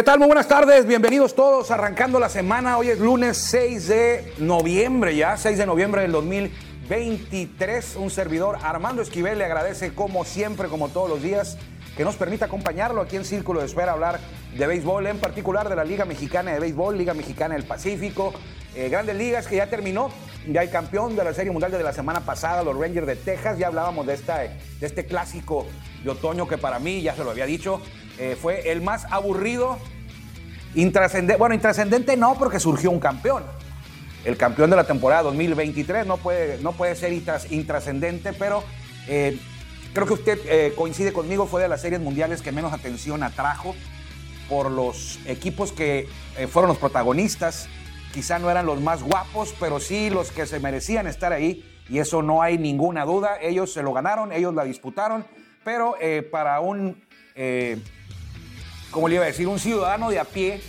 ¿Qué tal? Muy buenas tardes, bienvenidos todos, arrancando la semana. Hoy es lunes 6 de noviembre ya, 6 de noviembre del 2023. Un servidor, Armando Esquivel, le agradece como siempre, como todos los días, que nos permita acompañarlo aquí en Círculo de Espera, hablar de béisbol, en particular de la Liga Mexicana de Béisbol, Liga Mexicana del Pacífico, eh, Grandes Ligas que ya terminó, ya el campeón de la Serie Mundial de la semana pasada, los Rangers de Texas, ya hablábamos de, esta, de este clásico de otoño que para mí, ya se lo había dicho, eh, fue el más aburrido, intrascendente, bueno, intrascendente no porque surgió un campeón. El campeón de la temporada 2023 no puede, no puede ser intras- intrascendente, pero eh, creo que usted eh, coincide conmigo, fue de las series mundiales que menos atención atrajo por los equipos que fueron los protagonistas. Quizá no eran los más guapos, pero sí los que se merecían estar ahí. Y eso no hay ninguna duda. Ellos se lo ganaron, ellos la disputaron. Pero para un, ¿cómo le iba a decir? Un ciudadano de a pie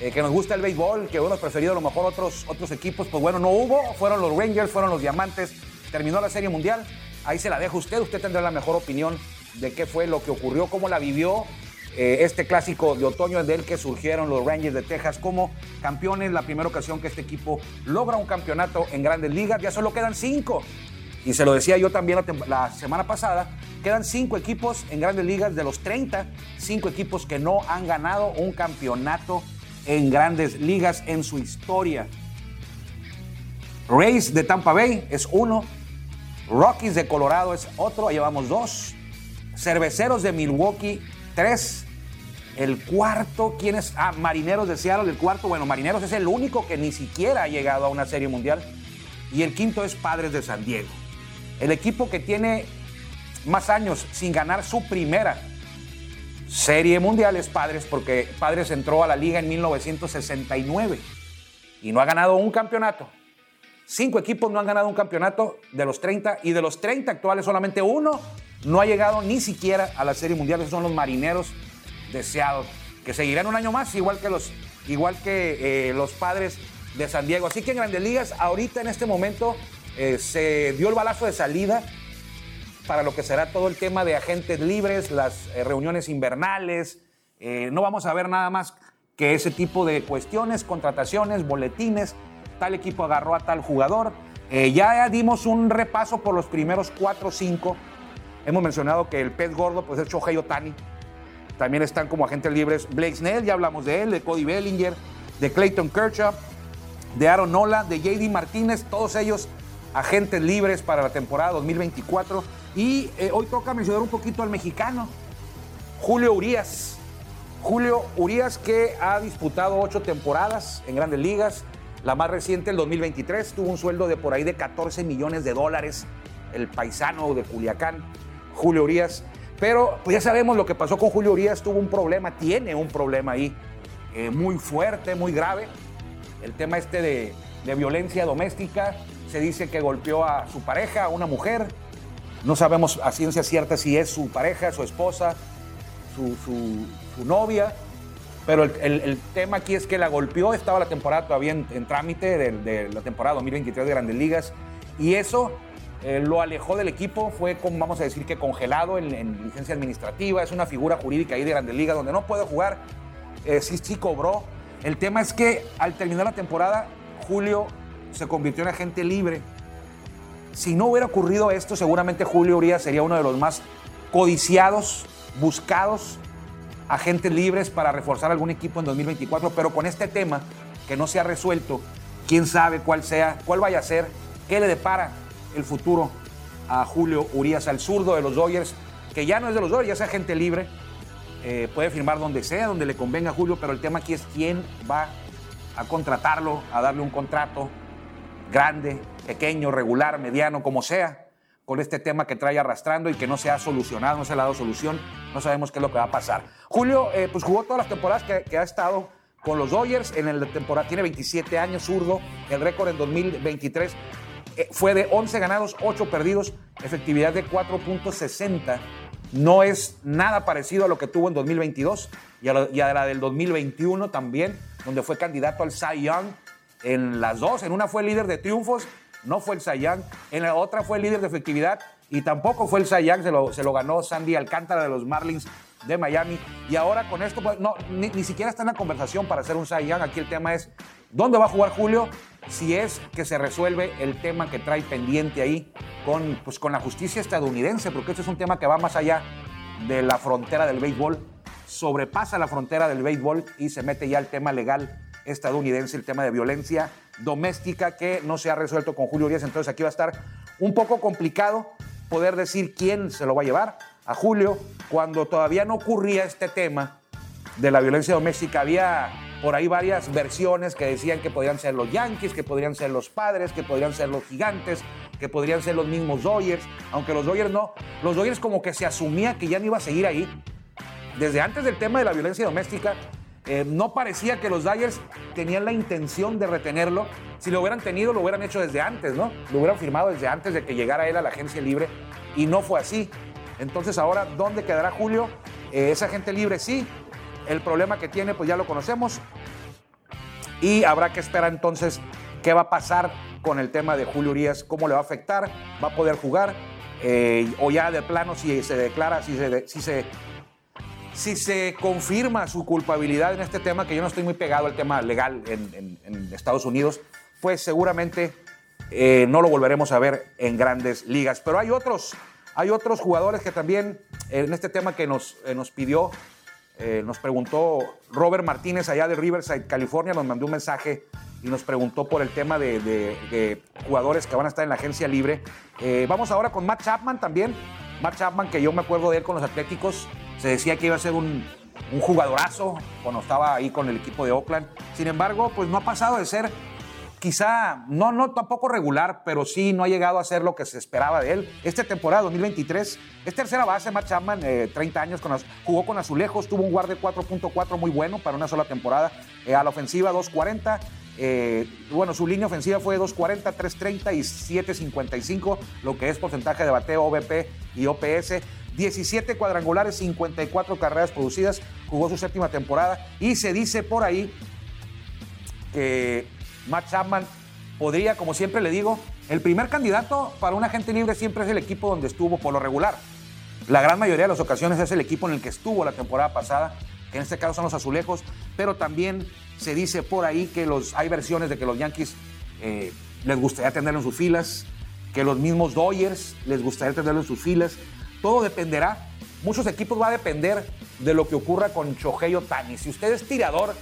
eh, que nos gusta el béisbol, que hemos preferido a lo mejor otros, otros equipos, pues bueno, no hubo. Fueron los Rangers, fueron los Diamantes. Terminó la Serie Mundial. Ahí se la dejo usted. Usted tendrá la mejor opinión de qué fue lo que ocurrió, cómo la vivió eh, este clásico de otoño del que surgieron los Rangers de Texas como campeones. La primera ocasión que este equipo logra un campeonato en grandes ligas. Ya solo quedan cinco. Y se lo decía yo también la, semana pasada. Quedan cinco equipos en grandes ligas de los 30. Cinco equipos que no han ganado un campeonato en grandes ligas en su historia. Rays de Tampa Bay es uno. Rockies de Colorado es otro, llevamos dos. Cerveceros de Milwaukee, tres. El cuarto, ¿quién es? Ah, Marineros de Seattle, el cuarto. Bueno, Marineros es el único que ni siquiera ha llegado a una serie mundial. Y el quinto es Padres de San Diego. El equipo que tiene más años sin ganar su primera serie mundial es Padres, porque Padres entró a la liga en 1969 y no ha ganado un campeonato. Cinco equipos no han ganado un campeonato de los 30 y de los 30 actuales solamente uno no ha llegado ni siquiera a la Serie Mundial. Esos son los marineros de Seattle, que seguirán un año más, igual que los, igual que, eh, los padres de San Diego. Así que en Grandes Ligas, ahorita en este momento, eh, se dio el balazo de salida para lo que será todo el tema de agentes libres, las eh, reuniones invernales. Eh, no vamos a ver nada más que ese tipo de cuestiones, contrataciones, boletines. Tal equipo agarró a tal jugador. Ya dimos un repaso por los primeros cuatro o cinco. Hemos mencionado que el pez gordo pues es Shohei Otani. También están como agentes libres Blake Snell, ya hablamos de él, de Cody Bellinger, de Clayton Kershaw, de Aaron Nola, de JD Martínez, todos ellos agentes libres para la temporada 2024. Y eh, hoy toca mencionar un poquito al mexicano, Julio Urias. Julio Urias que ha disputado ocho temporadas en grandes ligas. La más reciente, el 2023, tuvo un sueldo de por ahí de 14 millones de dólares. El paisano de Culiacán, Julio Urias. Pero pues ya sabemos lo que pasó con Julio Urias. Tuvo un problema, tiene un problema ahí eh, muy fuerte, muy grave. El tema este de, de violencia doméstica. Se dice que golpeó a su pareja, a una mujer. No sabemos a ciencia cierta si es su pareja, su esposa, su, novia. Pero el, tema aquí es que la golpeó, estaba la temporada todavía en, trámite de, la temporada 2023 de Grandes Ligas. Y eso eh, lo alejó del equipo, fue, como vamos a decir, que congelado en, en licencia administrativa. Es una figura jurídica ahí de Grandes Ligas donde no puede jugar. Eh, sí, sí cobró El tema es que al terminar la temporada, Julio se convirtió en agente libre. Si no hubiera ocurrido esto, seguramente Julio Urias sería uno de los más codiciados, buscados agentes libres para reforzar algún equipo en 2024, pero con este tema que no se ha resuelto, quién sabe cuál sea, cuál vaya a ser, qué le depara el futuro a Julio Urias, al zurdo de los Dodgers, que ya no es de los Dodgers, ya es agente libre, eh, puede firmar donde sea, donde le convenga a Julio, pero el tema aquí es quién va a contratarlo, a darle un contrato grande, pequeño, regular, mediano, como sea, con este tema que trae arrastrando y que no se ha solucionado, no se le ha dado solución, no sabemos qué es lo que va a pasar. Julio, eh, pues jugó todas las temporadas que, ha estado con los Dodgers, en la temporada tiene 27 años, zurdo, el récord en 2023 eh, fue de 11 ganados, 8 perdidos, efectividad de 4.60 no es nada parecido a lo que tuvo en 2022 y a, la, del 2021 también, donde fue candidato al Cy Young en las dos. En una fue líder de triunfos, no fue el Young. En la otra fue líder de efectividad y tampoco fue el Cy Young, se lo, ganó Sandy Alcántara de los Marlins de Miami. Y ahora con esto, pues, no, ni, ni, siquiera está en la conversación para hacer un Young. Aquí el tema es, ¿dónde va a jugar Julio? Si es que se resuelve el tema que trae pendiente ahí con, pues, con la justicia estadounidense, porque este es un tema que va más allá de la frontera del béisbol, sobrepasa la frontera del béisbol y se mete ya el tema legal estadounidense, el tema de violencia doméstica que no se ha resuelto con Julio Urias. Entonces aquí va a estar un poco complicado poder decir quién se lo va a llevar a Julio cuando todavía no ocurría este tema de la violencia doméstica. Había por ahí varias versiones que decían que podrían ser los Yankees, que podrían ser los padres, que podrían ser los gigantes, que podrían ser los mismos Dodgers, aunque los Dodgers no. Los Dodgers como que se asumía que ya no iba a seguir ahí. Desde antes del tema de la violencia doméstica, eh, no parecía que los Dodgers tenían la intención de retenerlo. Si lo hubieran tenido, lo hubieran hecho desde antes, ¿no? Lo hubieran firmado desde antes de que llegara él a la agencia libre y no fue así. Entonces ahora, ¿dónde quedará Julio? Eh, esa gente libre sí. El problema que tiene, pues ya lo conocemos. Y habrá que esperar entonces qué va a pasar con el tema de Julio Urias, cómo le va a afectar, va a poder jugar, eh, o ya de plano si se declara, si se, si se, si se confirma su culpabilidad en este tema, que yo no estoy muy pegado al tema legal en, Estados Unidos, pues seguramente eh, no lo volveremos a ver en grandes ligas. Pero hay otros, hay otros jugadores que también en este tema que nos, eh, nos pidió, nos preguntó Robert Martínez allá de Riverside, California, nos mandó un mensaje y nos preguntó por el tema de, jugadores que van a estar en la agencia libre. Eh, vamos ahora con Matt Chapman también. Matt Chapman, que yo me acuerdo de él con los Atléticos, se decía que iba a ser un, jugadorazo cuando estaba ahí con el equipo de Oakland. Sin embargo, pues no ha pasado de ser quizá, no, no tampoco regular, pero sí no ha llegado a ser lo que se esperaba de él. Esta temporada 2023 es tercera base, Matt Chapman, 30 eh, años, con, jugó con Azulejos, tuvo un guardia 4.4 muy bueno para una sola temporada. Eh, a la ofensiva 2.40, eh, bueno, su línea ofensiva fue 240, 330 y 755, lo que es porcentaje de bateo, OBP y OPS. 17 cuadrangulares, 54 carreras producidas, jugó su séptima temporada y se dice por ahí que Matt Chapman podría, como siempre le digo, el primer candidato para un agente libre siempre es el equipo donde estuvo por lo regular. La gran mayoría de las ocasiones es el equipo en el que estuvo la temporada pasada, que en este caso son los azulejos, pero también se dice por ahí que los, hay versiones de que los Yankees eh, les gustaría tenerlo en sus filas, que los mismos Dodgers les gustaría tenerlo en sus filas. Todo dependerá. Muchos equipos va a depender de lo que ocurra con Shohei Otani. Si usted es tirador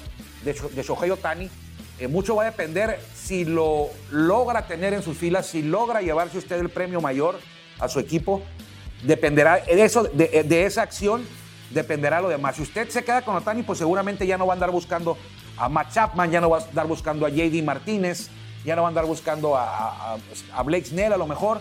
de, Shohei Otani, eh, mucho va a depender si lo logra tener en sus filas, si logra llevarse usted el premio mayor a su equipo. Dependerá de, eso, de, esa acción, dependerá lo demás. Si usted se queda con Otani, pues seguramente ya no va a andar buscando a Matt Chapman, ya no va a andar buscando a JD Martínez, ya no va a andar buscando a, Blake Snell a lo mejor.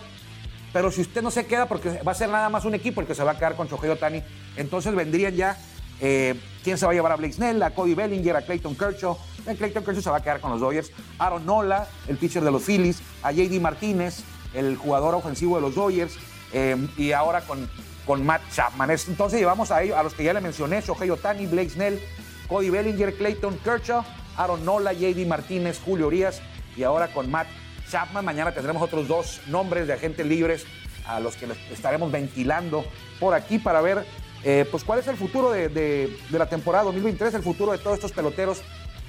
Pero si usted no se queda, porque va a ser nada más un equipo el que se va a quedar con Shohei Otani, entonces vendrían ya eh, quién se va a llevar a Blake Snell, a Cody Bellinger, a Clayton Kershaw. Eh, Clayton Kershaw se va a quedar con los Dodgers. Aaron Nola, el pitcher de los Phillies, a JD Martínez, el jugador ofensivo de los Dodgers, eh, y ahora con, con Matt Chapman. Entonces llevamos a, ellos, a los que ya le mencioné, Shohei Otani, Blake Snell, Cody Bellinger, Clayton Kershaw, Aaron Nola, JD Martínez, Julio Urias y ahora con Matt Chapman. Mañana tendremos otros dos nombres de agentes libres a los que les estaremos ventilando por aquí para ver eh, pues cuál es el futuro de, la temporada 2023, el futuro de todos estos peloteros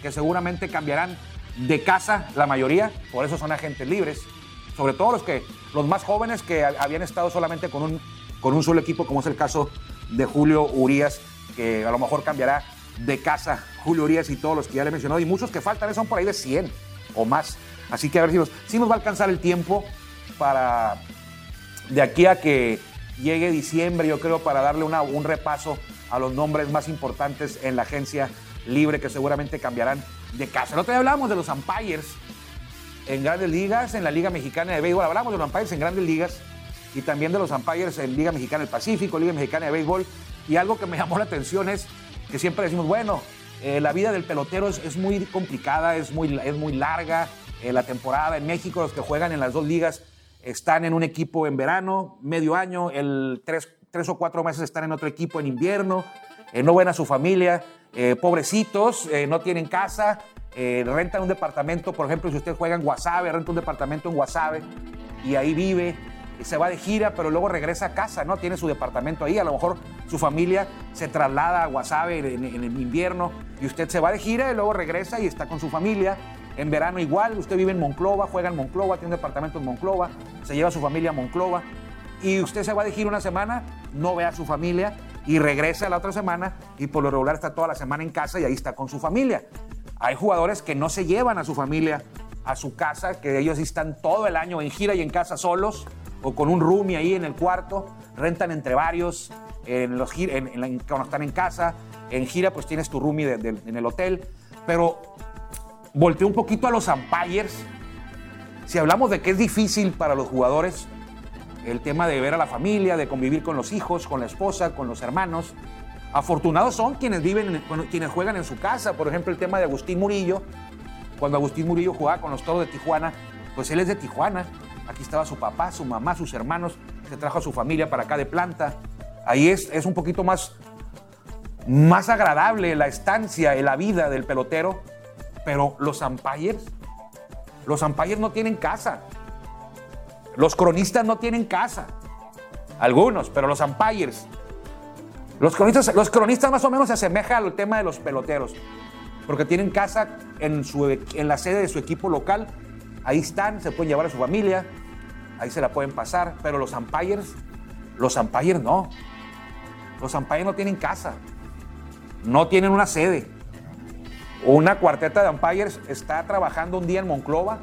que seguramente cambiarán de casa la mayoría, por eso son agentes libres, sobre todo los que los más jóvenes que habían estado solamente con un con un solo equipo, como es el caso de Julio Urias, que a lo mejor cambiará de casa Julio Urias y todos los que ya le he y muchos que faltan son por ahí de 100 o más. Así que a ver si nos, va a alcanzar el tiempo para de aquí a que llegue diciembre, yo creo, para darle un repaso a los nombres más importantes en la agencia libre que seguramente cambiarán de casa. El otro día hablamos de los umpires en grandes ligas, en la Liga Mexicana de Béisbol, hablamos de los umpires en grandes ligas y también de los umpires en Liga Mexicana del Pacífico, Liga Mexicana de Béisbol. Y algo que me llamó la atención es que siempre decimos, bueno, eh, la vida del pelotero es, muy complicada, es muy, es muy larga. Eh, la temporada en México, los que juegan en las dos ligas están en un equipo en verano, medio año, el tres, tres o cuatro meses están en otro equipo en invierno, eh, no ven a su familia, pobrecitos, no tienen casa, rentan un departamento, por ejemplo, si usted juega en Guasave, renta un departamento en Guasave y ahí vive se va de gira, pero luego regresa a casa, ¿no? Tiene su departamento ahí, a lo mejor su familia se traslada a Guasave en, el invierno y usted se va de gira y luego regresa y está con su familia. En verano igual, usted vive en Monclova, juega en Monclova, tiene un departamento en Monclova, se lleva a su familia a Monclova y usted se va de gira una semana, no ve a su familia y regresa la otra semana y por lo regular está toda la semana en casa y ahí está con su familia. Hay jugadores que no se llevan a su familia a su casa, que ellos están todo el año en gira y en casa solos o con un roomie ahí en el cuarto, rentan entre varios, en los, cuando están en casa, en gira pues tienes tu roomie en el hotel, pero volteé un poquito a los umpires. Si hablamos de que es difícil para los jugadores el tema de ver a la familia, de convivir con los hijos, con la esposa, con los hermanos, afortunados son quienes viven, quienes juegan en su casa. Por ejemplo, el tema de Agustín Murillo, cuando Agustín Murillo jugaba con los Toros de Tijuana, pues él es de Tijuana Aquí estaba su papá, su mamá, sus hermanos. Se trajo a su familia para acá de planta. Ahí es, es un poquito más, más agradable la estancia, la vida del pelotero. Pero los umpires, los umpires no tienen casa. Los cronistas no tienen casa. Algunos, pero los umpires. Los cronistas, los cronistas más o menos se asemejan al tema de los peloteros. Porque tienen casa en, su, en la sede de su equipo local. Ahí están, se pueden llevar a su familia, ahí se la pueden pasar, pero los umpires, los umpires no. Los umpires no tienen casa, no tienen una sede. Una cuarteta de umpires está trabajando un día en Monclova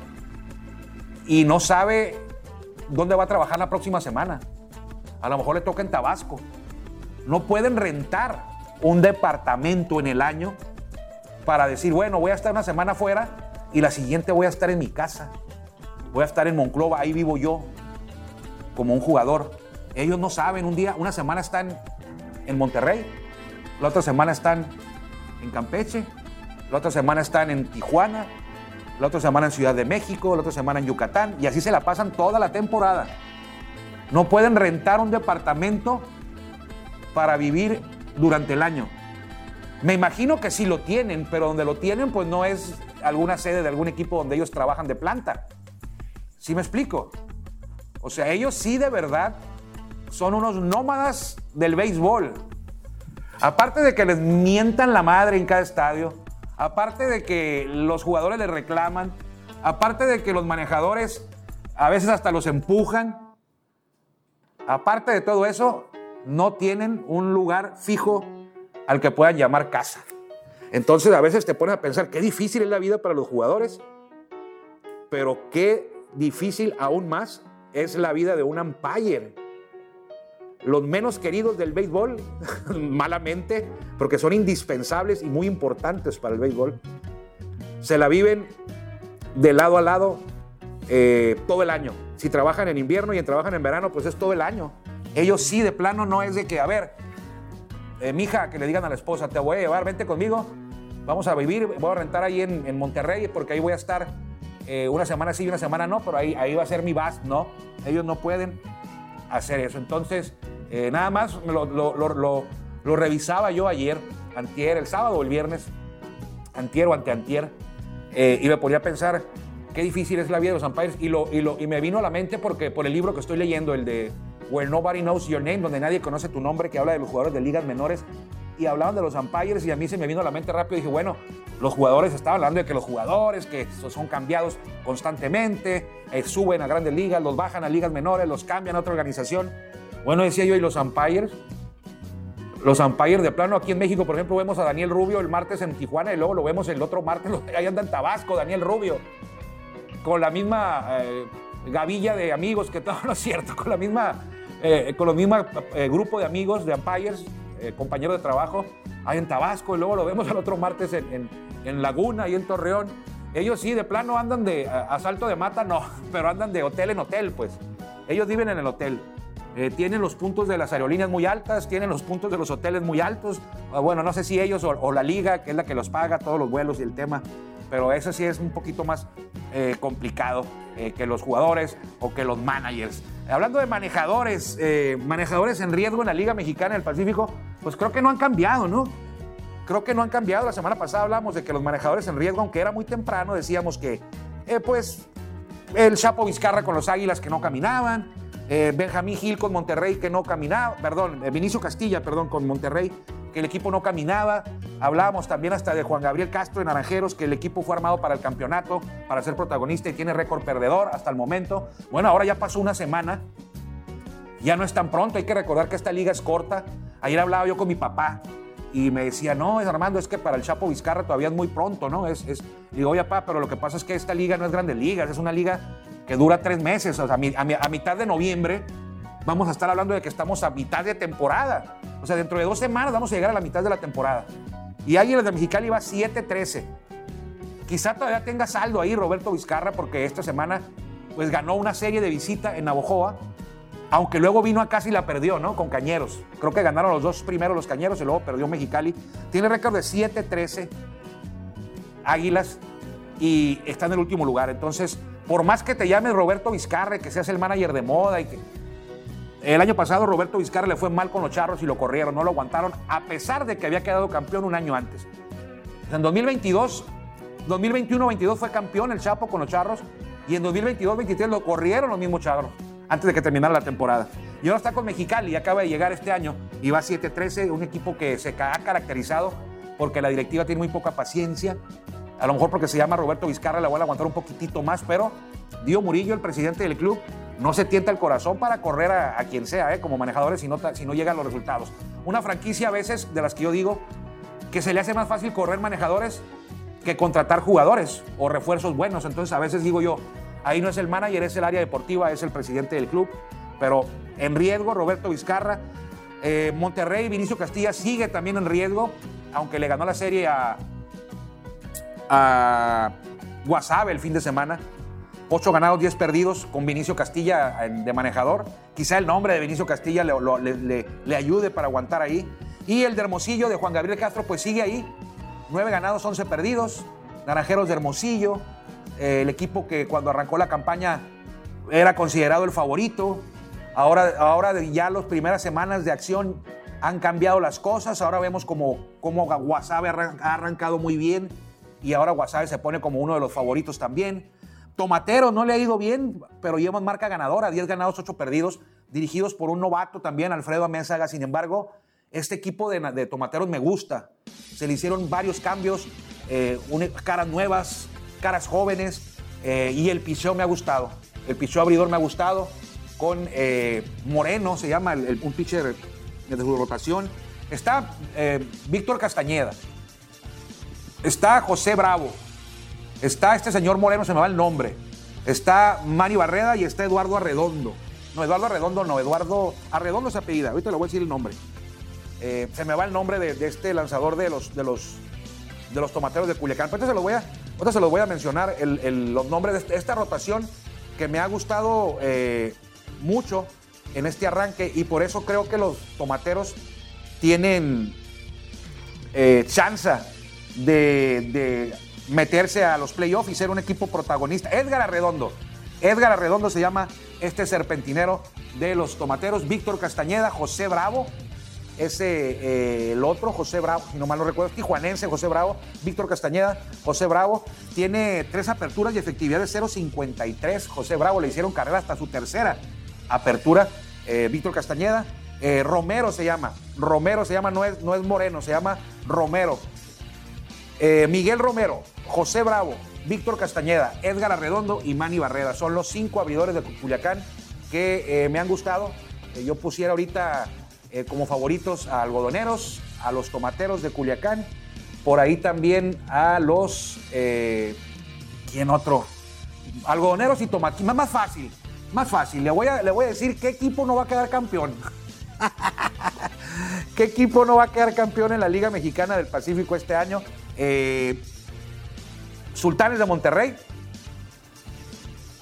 y no sabe dónde va a trabajar la próxima semana. A lo mejor le toca en Tabasco. No pueden rentar un departamento en el año para decir, bueno, voy a estar una semana fuera y la siguiente voy a estar en mi casa voy a estar en Monclova, ahí vivo yo, como un jugador. Ellos no saben, un día, una semana están en Monterrey, la otra semana están en Campeche, la otra semana están en Tijuana, la otra semana en Ciudad de México, la otra semana en Yucatán, y así se la pasan toda la temporada. No pueden rentar un departamento para vivir durante el año. Me imagino que sí lo tienen, pero donde lo tienen, pues no es alguna sede de algún equipo donde ellos trabajan de planta. ¿Sí me explico? O sea, ellos sí de verdad son unos nómadas del béisbol. Aparte de que les mientan la madre en cada estadio, aparte de que los jugadores les reclaman, aparte de que los manejadores a veces hasta los empujan, aparte de todo eso, no tienen un lugar fijo al que puedan llamar casa. Entonces a veces te pones a pensar qué difícil es la vida para los jugadores, pero qué difícil aún más es la vida de un umpire. Los menos queridos del béisbol, malamente, porque son indispensables y muy importantes para el béisbol, se la viven de lado a lado eh, todo el año. Si trabajan en invierno y trabajan en verano, pues es todo el año. Ellos sí, de plano, no es de que, a ver, eh, mija, que le digan a la esposa, te voy a llevar, vente conmigo, vamos a vivir, voy a rentar ahí en, Monterrey porque ahí voy a estar eh, una semana sí y una semana no, pero ahí, ahí va a ser mi base, no. Ellos no pueden hacer eso. Entonces, eh, nada más lo, revisaba yo ayer, antier, el sábado o el viernes, antier o anteantier, eh, y me ponía pensar qué difícil es la vida de los umpires y, lo, y, lo, y me vino a la mente porque por el libro que estoy leyendo, el de Where Nobody Knows Your Name, donde nadie conoce tu nombre, que habla de los jugadores de ligas menores, y hablaban de los umpires y a mí se me vino a la mente rápido y dije, bueno, los jugadores, estaban hablando de que los jugadores que son cambiados constantemente, eh, suben a grandes ligas, los bajan a ligas menores, los cambian a otra organización. Bueno, decía yo, ¿y los umpires? Los umpires de plano aquí en México, por ejemplo, vemos a Daniel Rubio el martes en Tijuana y luego lo vemos el otro martes, ahí anda en Tabasco, Daniel Rubio, con la misma eh, gavilla de amigos, que todo no es cierto, con la misma, eh, con los mismos grupo de amigos, de umpires, compañeros de trabajo, ahí en Tabasco y luego lo vemos el otro martes en en Laguna y en Torreón. Ellos sí, de plano andan de asalto de mata, no, pero andan de hotel en hotel, pues. Ellos viven en el hotel. Eh, tienen los puntos de las aerolíneas muy altas, tienen los puntos de los hoteles muy altos. Ah, bueno, no sé si ellos o, la liga, que es la que los paga, todos los vuelos y el tema, pero eso sí es un poquito más eh, complicado eh, que los jugadores o que los managers. Hablando de manejadores, manejadores en riesgo en la Liga Mexicana del Pacífico, pues creo que no han cambiado, ¿no? Creo que no han cambiado. La semana pasada hablamos de que los manejadores en riesgo, aunque era muy temprano, decíamos que, eh, pues, el Chapo Vizcarra con los Águilas que no caminaban, eh, Benjamín Gil con Monterrey que no caminaba, perdón, eh, Vinicio Castilla, perdón, con Monterrey, que el equipo no caminaba. Hablábamos también hasta de Juan Gabriel Castro de Naranjeros, que el equipo fue armado para el campeonato, para ser protagonista y tiene récord perdedor hasta el momento. Bueno, ahora ya pasó una semana, ya no es tan pronto, hay que recordar que esta liga es corta. Ayer hablaba yo con mi papá y me decía, no, Armando, es que para el Chapo Vizcarra todavía es muy pronto, ¿no? Es, es... Digo, oye, papá, pero lo que pasa es que esta liga no es Grandes Ligas, es una liga que dura tres meses, o sea, a, mitad de noviembre vamos a estar hablando de que estamos a mitad de temporada. O sea, dentro de dos semanas vamos a llegar a la mitad de la temporada. Y alguien de Mexicali va 7-13. Quizá todavía tenga saldo ahí Roberto Vizcarra porque esta semana pues ganó una serie de visita en Navojoa aunque luego vino acá y la perdió, ¿no? Con Cañeros. Creo que ganaron los dos primeros los Cañeros y luego perdió Mexicali. Tiene récord de 7-13 Águilas y está en el último lugar. Entonces, por más que te llames Roberto Vizcarre, que seas el manager de moda y que... El año pasado Roberto Vizcarre le fue mal con los charros y lo corrieron, no lo aguantaron, a pesar de que había quedado campeón un año antes. En 2022, 2021-22 fue campeón el Chapo con los charros y en 2022-23 lo corrieron los mismos charros antes de que terminara la temporada. Y ahora está con Mexicali, acaba de llegar este año y va 7-13, un equipo que se ha caracterizado porque la directiva tiene muy poca paciencia. A lo mejor porque se llama Roberto Vizcarra, la voy a aguantar un poquitito más, pero Dio Murillo, el presidente del club, no se tienta el corazón para correr a, quien sea, ¿eh? como manejadores, si no, si no llegan los resultados. Una franquicia a veces, de las que yo digo, que se le hace más fácil correr manejadores que contratar jugadores o refuerzos buenos. Entonces a veces digo yo, Ahí no es el manager, es el área deportiva, es el presidente del club. Pero en riesgo, Roberto Vizcarra. Eh, Monterrey, Vinicio Castilla sigue también en riesgo, aunque le ganó la serie a, a Guasave el fin de semana. Ocho ganados, diez perdidos con Vinicio Castilla de manejador. Quizá el nombre de Vinicio Castilla le, le, ayude para aguantar ahí. Y el de Hermosillo de Juan Gabriel Castro, pues sigue ahí. Nueve ganados, once perdidos. Naranjeros de Hermosillo, el equipo que cuando arrancó la campaña era considerado el favorito. Ahora, ahora ya las primeras semanas de acción han cambiado las cosas. Ahora vemos como, como Guasave ha arrancado muy bien y ahora Guasave se pone como uno de los favoritos también. Tomatero no le ha ido bien, pero lleva marca ganadora, 10 ganados, 8 perdidos, dirigidos por un novato también, Alfredo Amézaga. Sin embargo, este equipo de, de Tomateros me gusta. Se le hicieron varios cambios, eh, caras nuevas, caras jóvenes eh, y el picheo me ha gustado. El picheo abridor me ha gustado. Con eh, Moreno, se llama un pitcher de su rotación. Está eh, Víctor Castañeda. Está José Bravo. Está este señor Moreno, se me va el nombre. Está Mari Barreda y está Eduardo Arredondo. No, Eduardo Arredondo no, Eduardo Arredondo es apellida. Ahorita le voy a decir el nombre. se me va el nombre de, este lanzador de los, de los, de los tomateros de Culiacán. Pero se lo voy a, Ahora se los voy a mencionar los nombres de esta rotación que me ha gustado eh, mucho en este arranque y por eso creo que los tomateros tienen eh, chance de, meterse a los playoffs y ser un equipo protagonista. Edgar Arredondo, Edgar Arredondo se llama este serpentinero de los tomateros, Víctor Castañeda, José Bravo, ese, eh, el otro, José Bravo, si no mal no recuerdo, tijuanense, José Bravo, Víctor Castañeda, José Bravo, tiene tres aperturas y efectividad de 0.53. José Bravo le hicieron carrera hasta su tercera apertura. Eh, Víctor Castañeda, Eh, Romero se llama. Romero se llama, no es, no es Moreno, se llama Romero. Miguel Romero, José Bravo, Víctor Castañeda, Edgar Arredondo y Manny Barrera. Son los cinco abridores de Culiacán que me han gustado. yo pusiera ahorita como favoritos a algodoneros, a los tomateros de Culiacán, por ahí también a los. ¿Quién otro? Algodoneros y tomateros. Más fácil, más fácil. Le voy, a, le voy a decir qué equipo no va a quedar campeón. ¿Qué equipo no va a quedar campeón en la Liga Mexicana del Pacífico este año? Eh, Sultanes de Monterrey,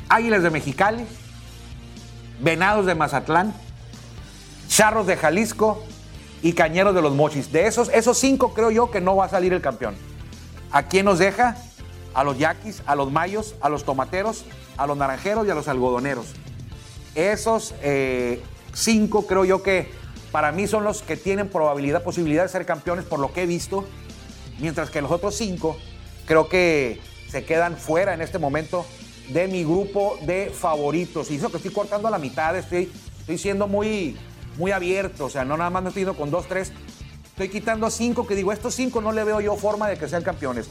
Águilas de Mexicali, Venados de Mazatlán, Charros de Jalisco y Cañeros de los Mochis. De esos, esos cinco creo yo que no va a salir el campeón. ¿A quién nos deja? A los yaquis, a los mayos, a los tomateros, a los naranjeros y a los algodoneros. Esos eh, cinco creo yo que para mí son los que tienen probabilidad, posibilidad de ser campeones por lo que he visto, mientras que los otros cinco creo que se quedan fuera en este momento de mi grupo de favoritos. Y eso que estoy cortando a la mitad, estoy, estoy siendo muy, muy abierto, o sea, no nada más me estoy yendo con dos, tres, estoy quitando cinco que digo, estos cinco no le veo yo forma de que sean campeones.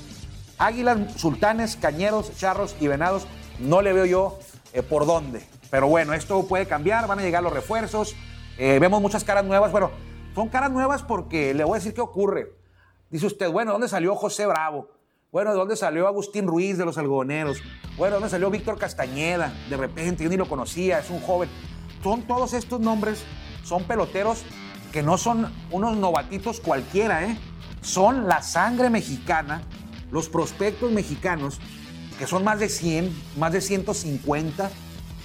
Águilas, sultanes, cañeros, charros y venados, no le veo yo eh, por dónde. Pero bueno, esto puede cambiar, van a llegar los refuerzos, eh, vemos muchas caras nuevas. Bueno, son caras nuevas porque le voy a decir qué ocurre. Dice usted, bueno, ¿dónde salió José Bravo? Bueno, ¿de dónde salió Agustín Ruiz de los algodoneros? Bueno, ¿dónde salió Víctor Castañeda? De repente, yo ni lo conocía, es un joven. Son todos estos nombres, son peloteros que no son unos novatitos cualquiera, ¿eh? Son la sangre mexicana, los prospectos mexicanos, que son más de 100, más de 150,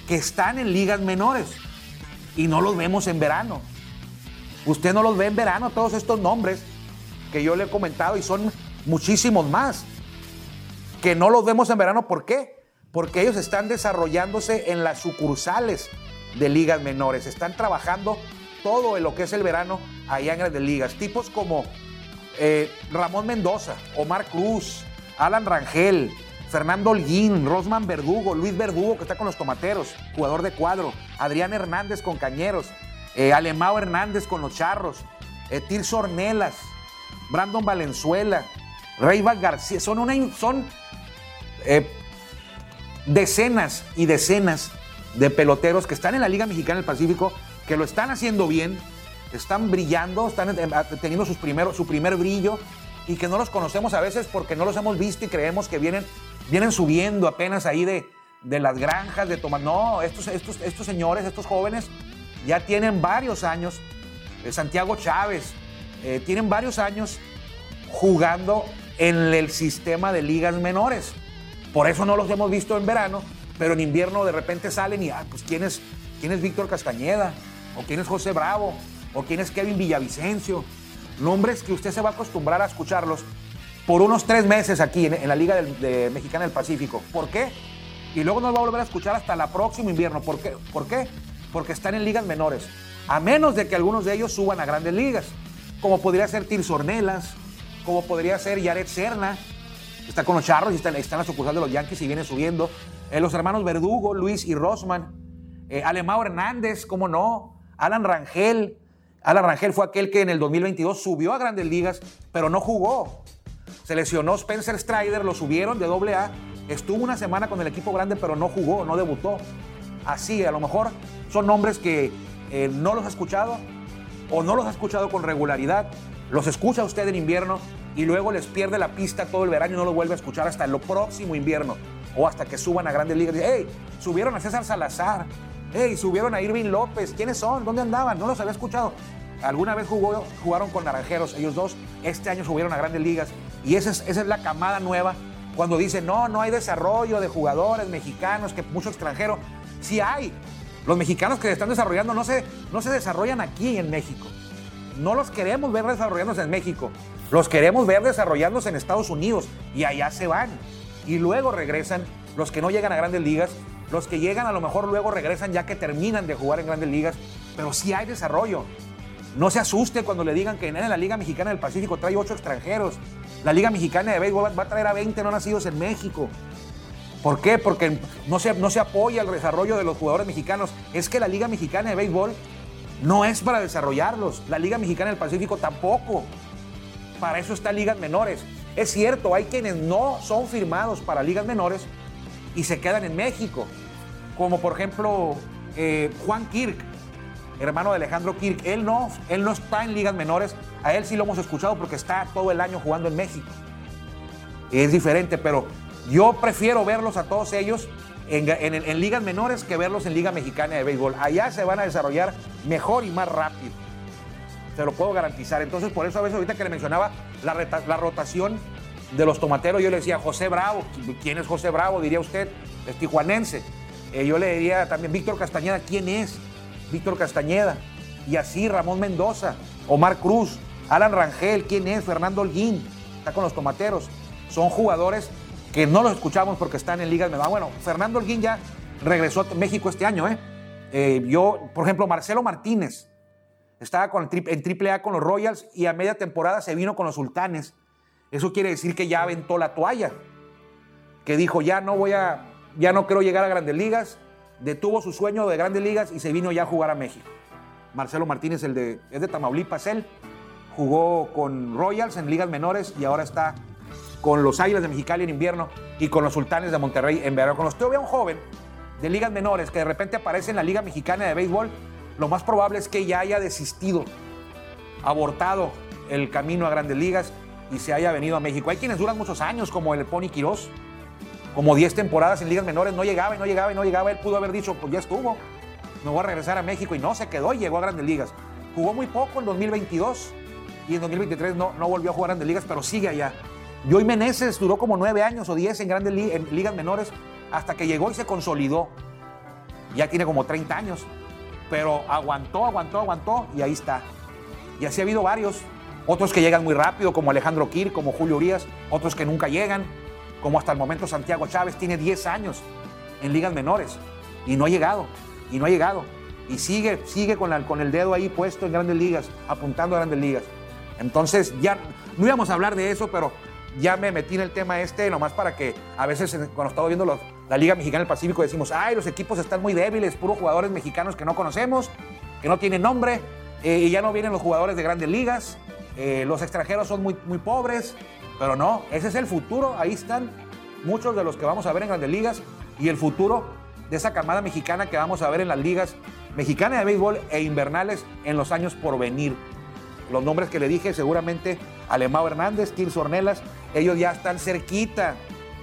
que están en ligas menores y no los vemos en verano. Usted no los ve en verano, todos estos nombres que yo le he comentado y son muchísimos más, que no los vemos en verano. ¿Por qué? Porque ellos están desarrollándose en las sucursales de ligas menores, están trabajando todo lo que es el verano allá en grandes ligas. Tipos como eh, Ramón Mendoza, Omar Cruz, Alan Rangel, Fernando Holguín, Rosman Verdugo, Luis Verdugo, que está con los tomateros, jugador de cuadro, Adrián Hernández con Cañeros, eh, Alemao Hernández con los Charros, eh, Tirso Ornelas, Brandon Valenzuela, Reyvas García, son, una, son eh, decenas y decenas de peloteros que están en la Liga Mexicana del Pacífico, que lo están haciendo bien, están brillando, están teniendo sus primeros, su primer brillo y que no los conocemos a veces porque no los hemos visto y creemos que vienen vienen subiendo apenas ahí de, de las granjas de tomar. No, estos, estos, estos señores, estos jóvenes, ya tienen varios años. Eh, Santiago Chávez, eh, tienen varios años jugando en el sistema de ligas menores. Por eso no los hemos visto en verano, pero en invierno de repente salen y, ah, pues, ¿quién es, quién es Víctor Castañeda? ¿O quién es José Bravo? ¿O quién es Kevin Villavicencio? Nombres que usted se va a acostumbrar a escucharlos por unos tres meses aquí en, la Liga de Mexicana del Pacífico. ¿Por qué? Y luego nos va a volver a escuchar hasta el próximo invierno. ¿Por qué? ¿Por qué? Porque están en ligas menores. A menos de que algunos de ellos suban a grandes ligas. Como podría ser Tirso Ornelas, como podría ser Yaret Serna, está con los charros y está, en la sucursal de los Yankees y viene subiendo. Eh, los hermanos Verdugo, Luis y Rosman. Eh, Alemao Hernández, cómo no. Alan Rangel. Alan Rangel fue aquel que en el 2022 subió a grandes ligas, pero no jugó. Se lesionó Spencer Strider, lo subieron de doble A. Estuvo una semana con el equipo grande, pero no jugó, no debutó. Así, a lo mejor son nombres que eh, no los ha escuchado o no los ha escuchado con regularidad. Los escucha usted en invierno y luego les pierde la pista todo el verano y no lo vuelve a escuchar hasta el próximo invierno o hasta que suban a grandes ligas. ¡Hey! Subieron a César Salazar. ¡Hey! Subieron a Irving López. ¿Quiénes son? ¿Dónde andaban? No los había escuchado. Alguna vez jugó, jugaron con Naranjeros, ellos dos. Este año subieron a grandes ligas. Y esa es, esa es la camada nueva. Cuando dicen, no, no hay desarrollo de jugadores mexicanos, que mucho extranjero. Sí hay. Los mexicanos que se están desarrollando no se, no se desarrollan aquí en México. No los queremos ver desarrollándose en México. Los queremos ver desarrollándose en Estados Unidos. Y allá se van. Y luego regresan los que no llegan a grandes ligas. Los que llegan a lo mejor luego regresan ya que terminan de jugar en grandes ligas. Pero sí hay desarrollo. No se asuste cuando le digan que en la Liga Mexicana del Pacífico trae ocho extranjeros. La Liga Mexicana de Béisbol va a traer a 20 no nacidos en México. ¿Por qué? Porque no se, no se apoya el desarrollo de los jugadores mexicanos. Es que la Liga Mexicana de Béisbol no es para desarrollarlos. La Liga Mexicana del Pacífico tampoco. Para eso está ligas menores. Es cierto, hay quienes no son firmados para ligas menores y se quedan en México. Como por ejemplo eh, Juan Kirk, hermano de Alejandro Kirk. Él no, él no está en ligas menores. A él sí lo hemos escuchado porque está todo el año jugando en México. Es diferente, pero yo prefiero verlos a todos ellos en, ligas menores que verlos en Liga Mexicana de Béisbol. Allá se van a desarrollar mejor y más rápido. Se lo puedo garantizar. Entonces, por eso a veces ahorita que le mencionaba la, la rotación de los tomateros, yo le decía José Bravo. ¿Quién es José Bravo? Diría usted. Es tijuanense. Eh, yo le diría también Víctor Castañeda. ¿Quién es? Víctor Castañeda. Y así Ramón Mendoza, Omar Cruz, Alan Rangel. ¿Quién es? Fernando Holguín. Está con los tomateros. Son jugadores que no los escuchamos porque están en ligas. Bueno, Fernando Holguín ya regresó a México este año, ¿eh? ¿eh? yo, por ejemplo, Marcelo Martínez estaba en AAA con los Royals y a media temporada se vino con los Sultanes. Eso quiere decir que ya aventó la toalla, que dijo, ya no voy a, ya no quiero llegar a grandes ligas, detuvo su sueño de grandes ligas y se vino ya a jugar a México. Marcelo Martínez, el de, es de Tamaulipas, él jugó con Royals en ligas menores y ahora está con los Águilas de Mexicali en invierno y con los Sultanes de Monterrey en verano. Cuando usted ve a un joven de ligas menores que de repente aparece en la Liga Mexicana de Béisbol, lo más probable es que ya haya desistido, abortado el camino a grandes ligas y se haya venido a México. Hay quienes duran muchos años, como el Pony Quirós, como 10 temporadas en ligas menores, no llegaba y no llegaba y no llegaba. Él pudo haber dicho, pues ya estuvo, me voy a regresar a México y no se quedó y llegó a grandes ligas. Jugó muy poco en 2022 y en 2023 no, no volvió a jugar a grandes ligas, pero sigue allá. Joey Meneses duró como nueve años o diez en grandes ligas menores hasta que llegó y se consolidó. Ya tiene como 30 años, pero aguantó, aguantó, aguantó y ahí está. Y así ha habido varios. Otros que llegan muy rápido, como Alejandro Kir, como Julio Urias, otros que nunca llegan, como hasta el momento Santiago Chávez tiene 10 años en ligas menores y no ha llegado, y no ha llegado. Y sigue, sigue con, con el dedo ahí puesto en grandes ligas, apuntando a grandes ligas. Entonces ya no íbamos a hablar de eso, pero ya me metí en el tema este, nomás para que a veces cuando estamos viendo la Liga Mexicana del Pacífico decimos, ay, los equipos están muy débiles, puros jugadores mexicanos que no conocemos, que no tienen nombre, eh, y ya no vienen los jugadores de grandes ligas, eh, los extranjeros son muy, muy pobres, pero no, ese es el futuro, ahí están muchos de los que vamos a ver en grandes ligas y el futuro de esa camada mexicana que vamos a ver en las ligas mexicanas de béisbol e invernales en los años por venir. Los nombres que le dije seguramente Alemao Hernández, Tirso Ornelas, ellos ya están cerquita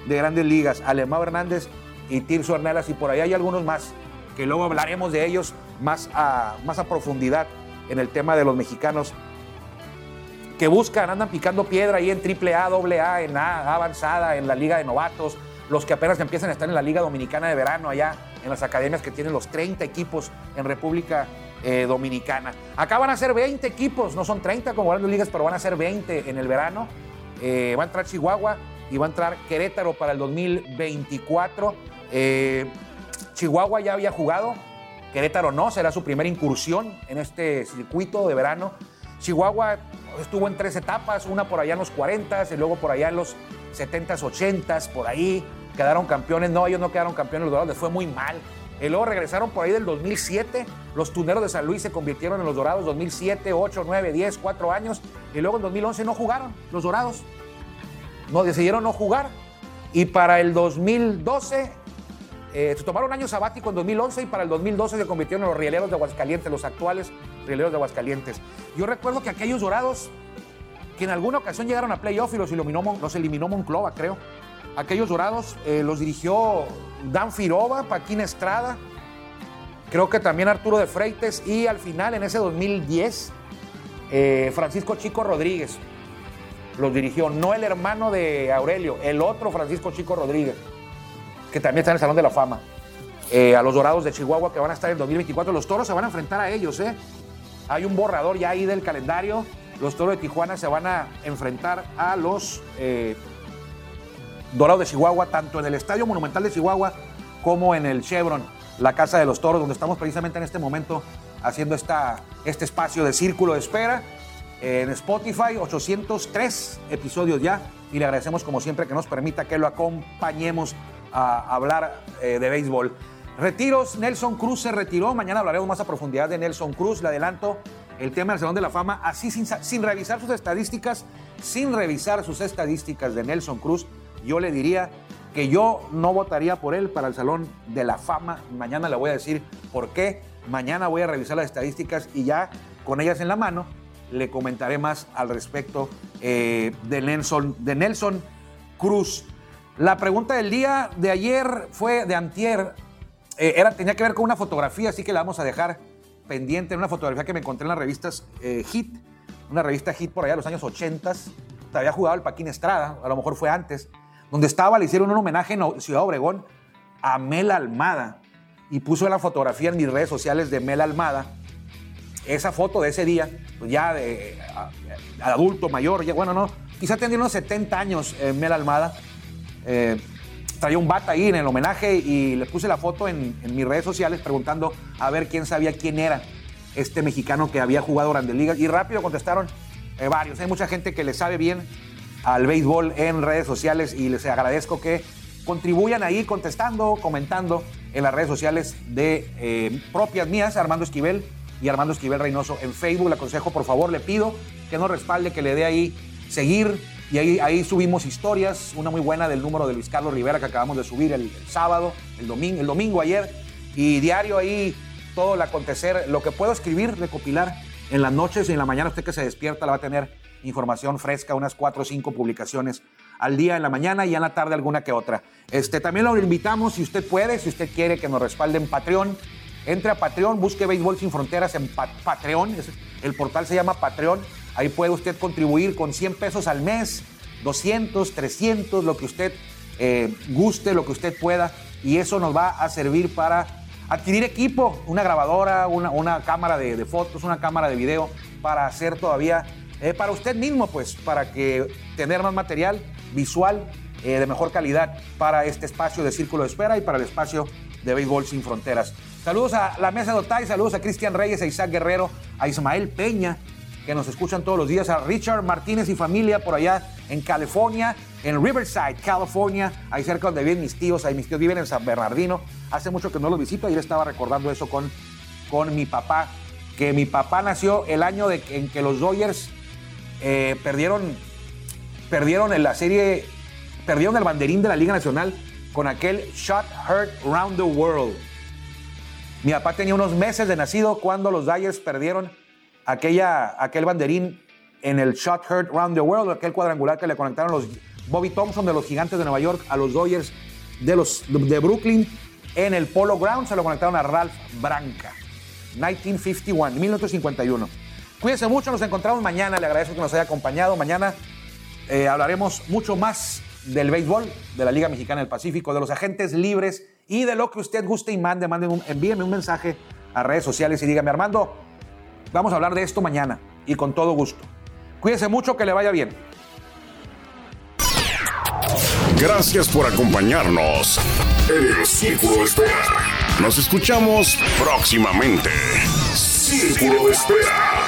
de grandes ligas. Alemao Hernández y Tirso Ornelas, y por ahí hay algunos más, que luego hablaremos de ellos más a, más a profundidad en el tema de los mexicanos que buscan, andan picando piedra ahí en AAA, AA, en A, avanzada, en la Liga de Novatos, los que apenas empiezan a estar en la Liga Dominicana de Verano allá, en las academias que tienen los 30 equipos en República eh, Dominicana. Acá van a ser 20 equipos, no son 30 como grandes ligas, pero van a ser 20 en el verano. Eh, va a entrar Chihuahua y va a entrar Querétaro para el 2024. Eh, Chihuahua ya había jugado, Querétaro no, será su primera incursión en este circuito de verano. Chihuahua estuvo en tres etapas, una por allá en los 40 y luego por allá en los 70s, 80s, por ahí quedaron campeones. No, ellos no quedaron campeones, los Dorados les fue muy mal. Y luego regresaron por ahí del 2007. Los tuneros de San Luis se convirtieron en los Dorados 2007, 8, 9, 10, 4 años. Y luego en 2011 no jugaron los Dorados. No, decidieron no jugar. Y para el 2012 eh, se tomaron año sabático en 2011 y para el 2012 se convirtieron en los rieleros de Aguascalientes, los actuales rieleros de Aguascalientes. Yo recuerdo que aquellos dorados, que en alguna ocasión llegaron a playoff y los eliminó, los eliminó Monclova, creo. Aquellos dorados eh, los dirigió Dan Firova, Paquín Estrada, creo que también Arturo de Freites y al final, en ese 2010, eh, Francisco Chico Rodríguez los dirigió. No el hermano de Aurelio, el otro Francisco Chico Rodríguez, que también está en el Salón de la Fama. Eh, a los Dorados de Chihuahua que van a estar en 2024. Los Toros se van a enfrentar a ellos, ¿eh? Hay un borrador ya ahí del calendario. Los Toros de Tijuana se van a enfrentar a los Dorado de Chihuahua, tanto en el Estadio Monumental de Chihuahua como en el Chevron, la Casa de los Toros, donde estamos precisamente en este momento haciendo esta, este espacio de círculo de espera. En Spotify, 803 episodios ya, y le agradecemos como siempre que nos permita que lo acompañemos a hablar eh, de béisbol. Retiros, Nelson Cruz se retiró. Mañana hablaremos más a profundidad de Nelson Cruz. Le adelanto el tema del Salón de la Fama, así sin, sin revisar sus estadísticas, sin revisar sus estadísticas de Nelson Cruz, yo le diría que yo no votaría por él para el Salón de la Fama. Mañana le voy a decir por qué. Mañana voy a revisar las estadísticas y ya con ellas en la mano le comentaré más al respecto eh, de, Nelson, de Nelson Cruz. La pregunta del día de ayer fue de antier, eh, era, tenía que ver con una fotografía, así que la vamos a dejar pendiente, una fotografía que me encontré en las revistas eh, Hit, una revista Hit por allá de los años 80, había jugado el Paquín Estrada, a lo mejor fue antes, donde estaba, le hicieron un homenaje en Ciudad Obregón a Mel Almada y puso la fotografía en mis redes sociales de Mel Almada. Esa foto de ese día, pues ya de adulto, mayor, ya, bueno, no, quizá tendría unos 70 años eh, Mel Almada. Eh, traía un bat ahí en el homenaje y le puse la foto en, mis redes sociales preguntando a ver quién sabía quién era este mexicano que había jugado Grandes Ligas. Y rápido contestaron eh, varios. Hay mucha gente que le sabe bien al béisbol en redes sociales y les agradezco que contribuyan ahí contestando, comentando en las redes sociales de eh, propias mías, Armando Esquivel y Armando Esquivel Reynoso en Facebook. Le aconsejo, por favor, le pido que nos respalde, que le dé ahí seguir. Y ahí, ahí subimos historias, una muy buena del número de Luis Carlos Rivera que acabamos de subir el, sábado, el domingo, el domingo ayer. Y diario ahí todo el acontecer, lo que puedo escribir, recopilar en las noches y en la mañana usted que se despierta va a tener información fresca, unas cuatro o cinco publicaciones al día en la mañana y en la tarde alguna que otra. Este, también lo invitamos, si usted puede, si usted quiere que nos respalde en Patreon, entre a Patreon, busque Béisbol Sin Fronteras en Patreon, el portal se llama Patreon, ahí puede usted contribuir con 100 pesos al mes, 200, 300, lo que usted eh, guste, lo que usted pueda, y eso nos va a servir para adquirir equipo, una grabadora, una, cámara de, fotos, una cámara de video, para hacer todavía eh, para usted mismo, pues, para que tener más material visual eh, de mejor calidad para este espacio de Círculo de Espera y para el espacio de Béisbol Sin Fronteras. Saludos a la mesa de Otay, saludos a Cristian Reyes, a Isaac Guerrero, a Ismael Peña, que nos escuchan todos los días, a Richard Martínez y familia por allá en California, en Riverside, California, ahí cerca donde viven mis tíos, ahí mis tíos viven en San Bernardino. Hace mucho que no los visito, ayer estaba recordando eso con, con mi papá, que mi papá nació el año en que los Dodgers eh, perdieron, perdieron en la serie, perdieron el banderín de la Liga Nacional con aquel Shot Hurt Round the World. Mi papá tenía unos meses de nacido cuando los Dyers perdieron aquella, aquel banderín en el Shot Hurt Round the World, aquel cuadrangular que le conectaron los Bobby Thompson de los Gigantes de Nueva York a los Dodgers de, los, de Brooklyn. En el Polo Ground se lo conectaron a Ralph Branca. 1951, 1951. Cuídense mucho, nos encontramos mañana. Le agradezco que nos haya acompañado. Mañana eh, hablaremos mucho más del béisbol, de la Liga Mexicana del Pacífico, de los agentes libres y de lo que usted guste y mande. mande un, envíeme un mensaje a redes sociales y dígame, Armando, vamos a hablar de esto mañana y con todo gusto. Cuídense mucho, que le vaya bien. Gracias por acompañarnos en el Círculo de Espera. Nos escuchamos próximamente. Círculo de Espera.